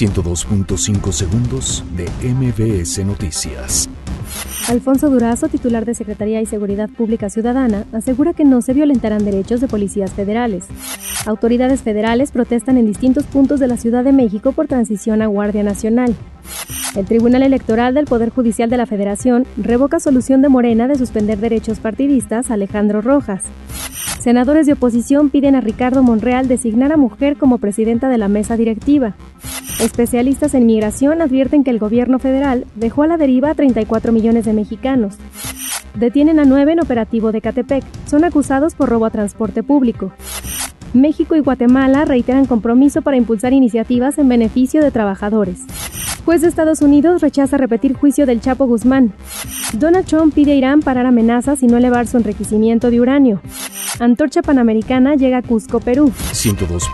102.5 segundos de MBS Noticias. Alfonso Durazo, titular de Secretaría y Seguridad Pública Ciudadana, asegura que no se violentarán derechos de policías federales. Autoridades federales protestan en distintos puntos de la Ciudad de México por transición a Guardia Nacional. El Tribunal Electoral del Poder Judicial de la Federación revoca solución de Morena de suspender derechos partidistas a Alejandro Rojas. Senadores de oposición piden a Ricardo Monreal designar a mujer como presidenta de la mesa directiva. Especialistas en migración advierten que el gobierno federal dejó a la deriva a 34 millones de mexicanos. Detienen a nueve en operativo de Catepec. Son acusados por robo a transporte público. México y Guatemala reiteran compromiso para impulsar iniciativas en beneficio de trabajadores. Juez de Estados Unidos rechaza repetir juicio del Chapo Guzmán. Donald Trump pide a Irán parar amenazas y no elevar su enriquecimiento de uranio. Antorcha Panamericana llega a Cusco, Perú. 102.